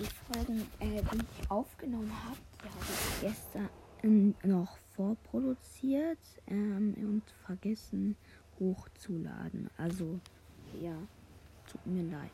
Die Folgen, äh, die ich aufgenommen habe, die habe ich gestern ähm, noch vorproduziert ähm, und vergessen hochzuladen. Also, ja, tut mir leid.